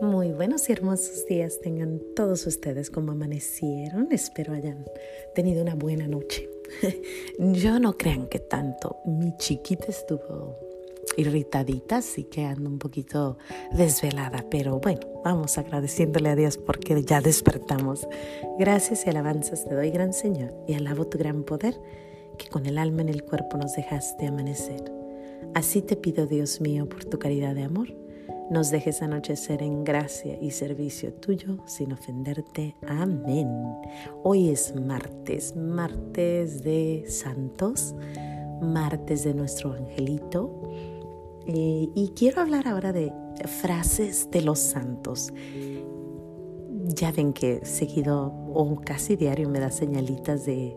Muy buenos y hermosos días tengan todos ustedes como amanecieron. Espero hayan tenido una buena noche. Yo no crean que tanto. Mi chiquita estuvo irritadita, así que ando un poquito desvelada, pero bueno, vamos agradeciéndole a Dios porque ya despertamos. Gracias y alabanzas te doy, gran Señor, y alabo tu gran poder que con el alma en el cuerpo nos dejaste amanecer. Así te pido, Dios mío, por tu caridad de amor nos dejes anochecer en gracia y servicio tuyo sin ofenderte. Amén. Hoy es martes, martes de santos, martes de nuestro angelito. Eh, y quiero hablar ahora de frases de los santos. Ya ven que seguido o casi diario me da señalitas de,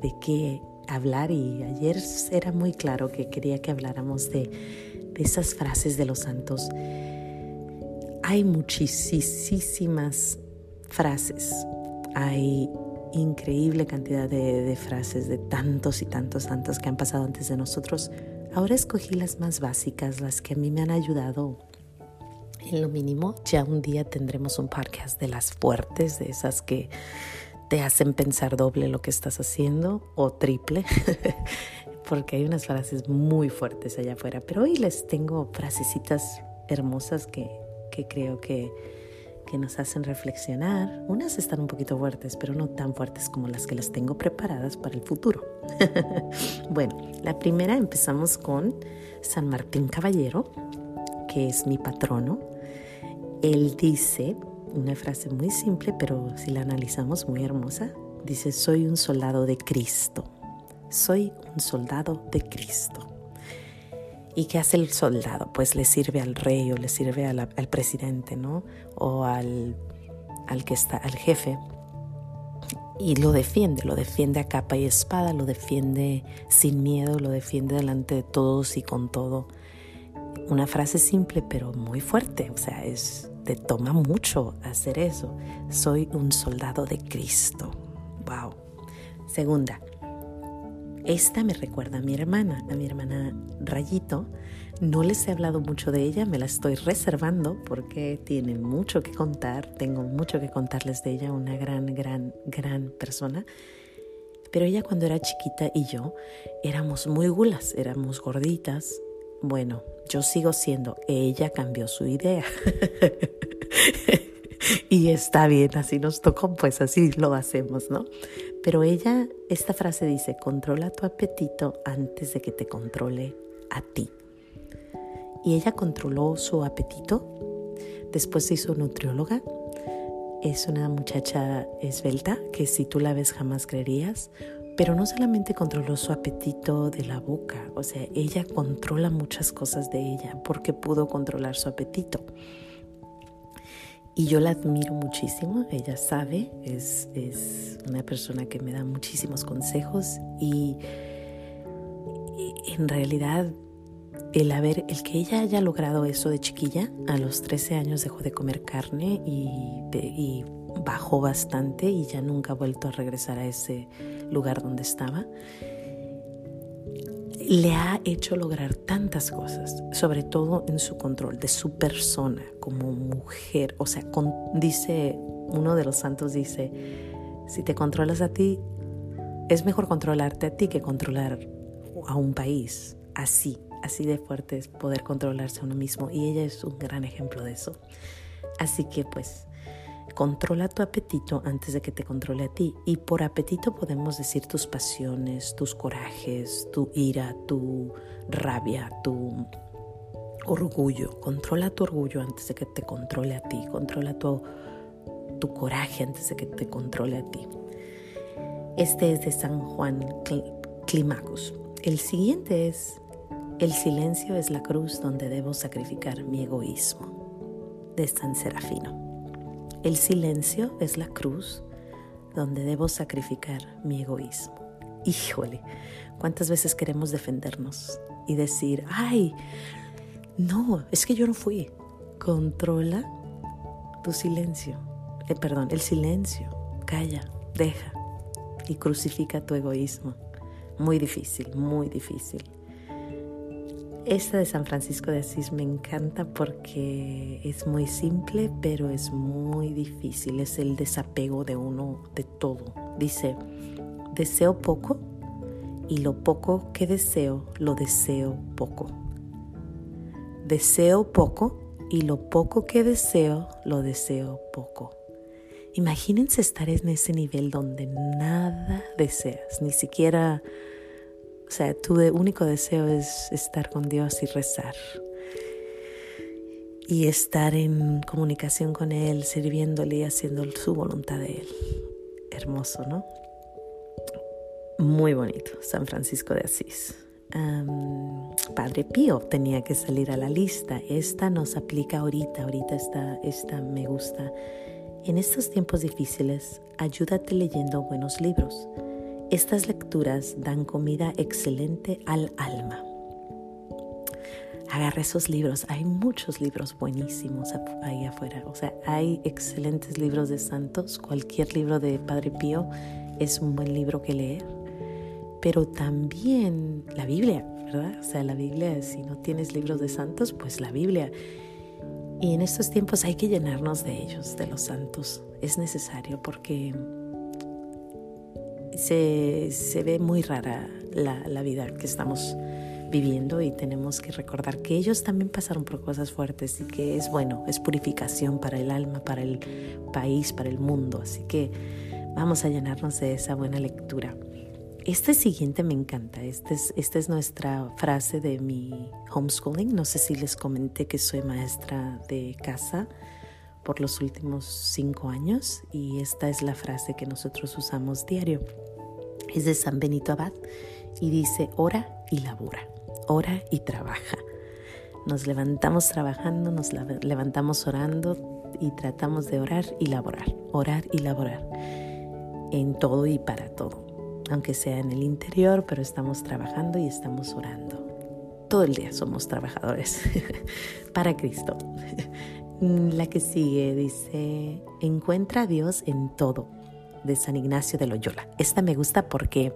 de qué hablar y ayer era muy claro que quería que habláramos de, de esas frases de los santos. Hay muchísimas frases, hay increíble cantidad de, frases de tantos y tantos santos que han pasado antes de nosotros. Ahora escogí las más básicas, las que a mí me han ayudado en lo mínimo. Ya un día tendremos un podcast de las fuertes, de esas que te hacen pensar doble lo que estás haciendo o triple, porque hay unas frases muy fuertes allá afuera. Pero hoy les tengo frasecitas hermosas que que creo que, que nos hacen reflexionar. Unas están un poquito fuertes, pero no tan fuertes como las que las tengo preparadas para el futuro. bueno, la primera empezamos con San Martín Caballero, que es mi patrono. Él dice una frase muy simple, pero si la analizamos muy hermosa, dice, soy un soldado de Cristo. Soy un soldado de Cristo. ¿Y qué hace el soldado? Pues le sirve al rey o le sirve al presidente, ¿no? O al, al que está, al jefe. Y lo defiende, lo defiende a capa y espada, lo defiende sin miedo, lo defiende delante de todos y con todo. Una frase simple pero muy fuerte, o sea, es, te toma mucho hacer eso. Soy un soldado de Cristo. Wow. Segunda, esta me recuerda a mi hermana, a mi hermana Rayito. No les he hablado mucho de ella, me la estoy reservando porque tiene mucho que contar, tengo mucho que contarles de ella, una gran, gran, gran persona. Pero ella cuando era chiquita y yo éramos muy gulas, éramos gorditas. Bueno, yo sigo siendo, ella cambió su idea. y está bien, así nos tocó, pues así lo hacemos, ¿no? Pero ella, esta frase dice, controla tu apetito antes de que te controle a ti. Y ella controló su apetito, después se hizo nutrióloga, es una muchacha esbelta que si tú la ves jamás creerías, pero no solamente controló su apetito de la boca, o sea, ella controla muchas cosas de ella porque pudo controlar su apetito. Y yo la admiro muchísimo, ella sabe, es, es una persona que me da muchísimos consejos y, en realidad el haber, el que ella haya logrado eso de chiquilla, a los 13 años dejó de comer carne y, y bajó bastante y ya nunca ha vuelto a regresar a ese lugar donde estaba le ha hecho lograr tantas cosas, sobre todo en su control de su persona como mujer. O sea, dice, uno de los santos dice, si te controlas a ti, es mejor controlarte a ti que controlar a un país. Así, así de fuerte es poder controlarse a uno mismo. Y ella es un gran ejemplo de eso. Así que pues Controla tu apetito antes de que te controle a ti. Y por apetito podemos decir tus pasiones, tus corajes, tu ira, tu rabia, tu orgullo. Controla tu orgullo antes de que te controle a ti. Controla tu, tu coraje antes de que te controle a ti. Este es de San Juan Climacus. El siguiente es, el silencio es la cruz donde debo sacrificar mi egoísmo, de San Serafino. El silencio es la cruz donde debo sacrificar mi egoísmo. Híjole, ¿cuántas veces queremos defendernos y decir, ay, no, es que yo no fui? Controla tu silencio. Eh, perdón, el silencio. Calla, deja y crucifica tu egoísmo. Muy difícil, muy difícil. Esta de San Francisco de Asís me encanta porque es muy simple, pero es muy difícil. Es el desapego de uno de todo. Dice, deseo poco y lo poco que deseo, lo deseo poco. Deseo poco y lo poco que deseo, lo deseo poco. Imagínense estar en ese nivel donde nada deseas, ni siquiera o sea, tu único deseo es estar con Dios y rezar. Y estar en comunicación con Él, sirviéndole y haciendo su voluntad de Él. Hermoso, ¿no? Muy bonito, San Francisco de Asís. Padre Pío tenía que salir a la lista. Esta nos aplica ahorita, ahorita esta, esta me gusta. En estos tiempos difíciles, ayúdate leyendo buenos libros estas lecturas dan comida excelente al alma. Agarra esos libros. Hay muchos libros buenísimos ahí afuera. O sea, hay excelentes libros de santos. Cualquier libro de Padre Pío es un buen libro que leer. Pero también la Biblia, ¿verdad? O sea, la Biblia, si no tienes libros de santos, pues la Biblia. Y en estos tiempos hay que llenarnos de ellos, de los santos. Es necesario porque se, ve muy rara la, vida que estamos viviendo y tenemos que recordar que ellos también pasaron por cosas fuertes y que es bueno, es purificación para el alma, para el país, para el mundo. Así que vamos a llenarnos de esa buena lectura. Este siguiente me encanta. Esta es, esta es nuestra frase de mi homeschooling. No sé si les comenté que soy maestra de casa por los últimos cinco años y esta es la frase que nosotros usamos diario es de San Benito Abad y dice, ora y labora, ora y trabaja. Nos levantamos trabajando, nos levantamos orando y tratamos de orar y laborar, orar y laborar, en todo y para todo, aunque sea en el interior, pero estamos trabajando y estamos orando. Todo el día somos trabajadores para Cristo. La que sigue dice, encuentra a Dios en todo de San Ignacio de Loyola. Esta me gusta porque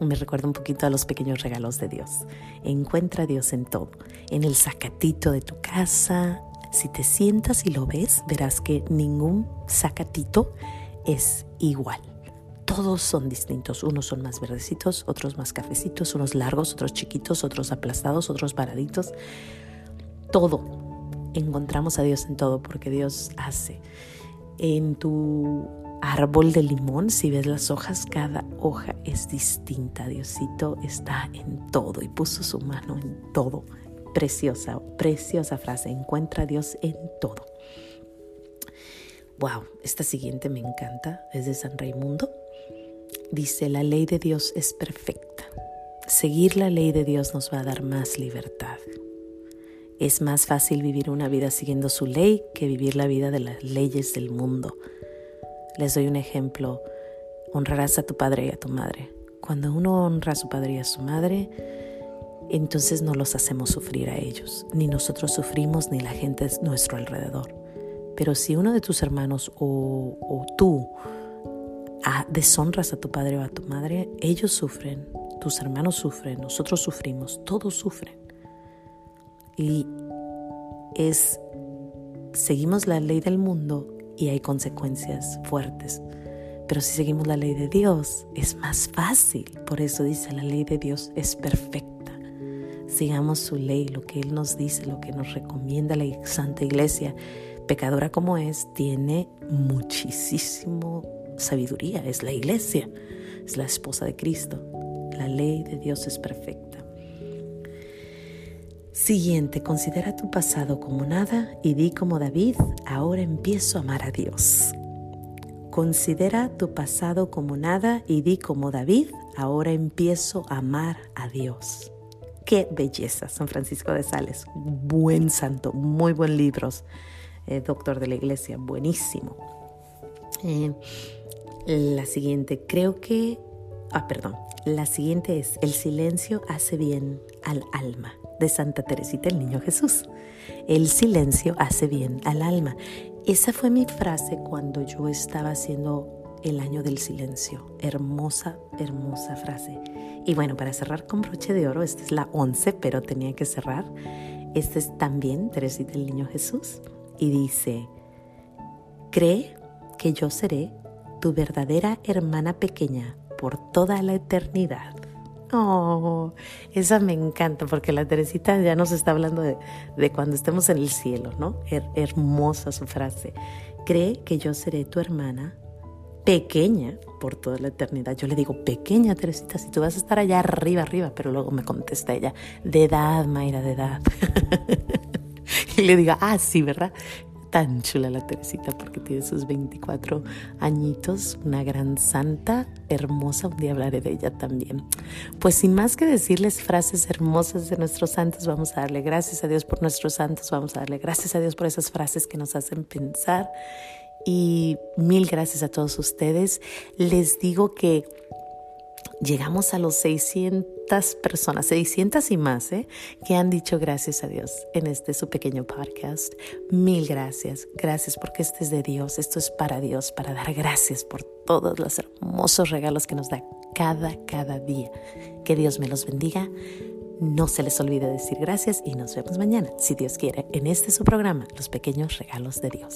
me recuerda un poquito a los pequeños regalos de Dios. Encuentra a Dios en todo, en el sacatito de tu casa. Si te sientas y lo ves, verás que ningún sacatito es igual. Todos son distintos. Unos son más verdecitos, otros más cafecitos, unos largos, otros chiquitos, otros aplastados, otros paraditos. Todo. Encontramos a Dios en todo porque Dios hace. En tu árbol de limón, si ves las hojas, cada hoja es distinta. Diosito está en todo y puso su mano en todo. Preciosa, preciosa frase. Encuentra a Dios en todo. Wow, esta siguiente me encanta. Es de San Raimundo. Dice, la ley de Dios es perfecta. Seguir la ley de Dios nos va a dar más libertad. Es más fácil vivir una vida siguiendo su ley que vivir la vida de las leyes del mundo. Les doy un ejemplo. Honrarás a tu padre y a tu madre. Cuando uno honra a su padre y a su madre, entonces no los hacemos sufrir a ellos. Ni nosotros sufrimos, ni la gente es nuestro alrededor. Pero si uno de tus hermanos o, tú ah, deshonras a tu padre o a tu madre, ellos sufren, tus hermanos sufren, nosotros sufrimos, todos sufren. Y es, seguimos la ley del mundo y hay consecuencias fuertes. Pero si seguimos la ley de Dios, es más fácil. Por eso dice, la ley de Dios es perfecta. Sigamos su ley, lo que Él nos dice, lo que nos recomienda la Santa Iglesia. Pecadora como es, tiene muchísimo sabiduría. Es la Iglesia, es la esposa de Cristo. La ley de Dios es perfecta. Siguiente, considera tu pasado como nada y di como David, ahora empiezo a amar a Dios. Considera tu pasado como nada y di como David, ahora empiezo a amar a Dios. Qué belleza, San Francisco de Sales. Buen santo, muy buen libros. Eh, doctor de la iglesia, buenísimo. Eh, la siguiente, creo que... Ah, perdón. La siguiente es, el silencio hace bien al alma de Santa Teresita el Niño Jesús. El silencio hace bien al alma. Esa fue mi frase cuando yo estaba haciendo el año del silencio. Hermosa, hermosa frase. Y bueno, para cerrar con broche de oro, esta es la 11, pero tenía que cerrar. Este es también Teresita del Niño Jesús. Y dice, cree que yo seré tu verdadera hermana pequeña por toda la eternidad. Oh, esa me encanta porque la Teresita ya nos está hablando de, cuando estemos en el cielo, ¿no? hermosa su frase. Cree que yo seré tu hermana pequeña por toda la eternidad. Yo le digo, pequeña Teresita, si tú vas a estar allá arriba, arriba, pero luego me contesta ella, de edad, Mayra, de edad. y le digo, ah, sí, ¿verdad? Tan chula la Teresita porque tiene sus 24 añitos, una gran santa, hermosa, un día hablaré de ella también. Pues sin más que decirles frases hermosas de nuestros santos, vamos a darle gracias a Dios por nuestros santos, vamos a darle gracias a Dios por esas frases que nos hacen pensar y mil gracias a todos ustedes. Les digo que llegamos a los 600 personas, 600 y más, ¿eh? que han dicho gracias a Dios en este su pequeño podcast. Mil gracias, gracias porque este es de Dios, esto es para Dios, para dar gracias por todos los hermosos regalos que nos da cada, cada día. Que Dios me los bendiga. No se les olvide decir gracias y nos vemos mañana, si Dios quiere, en este su programa, Los Pequeños Regalos de Dios.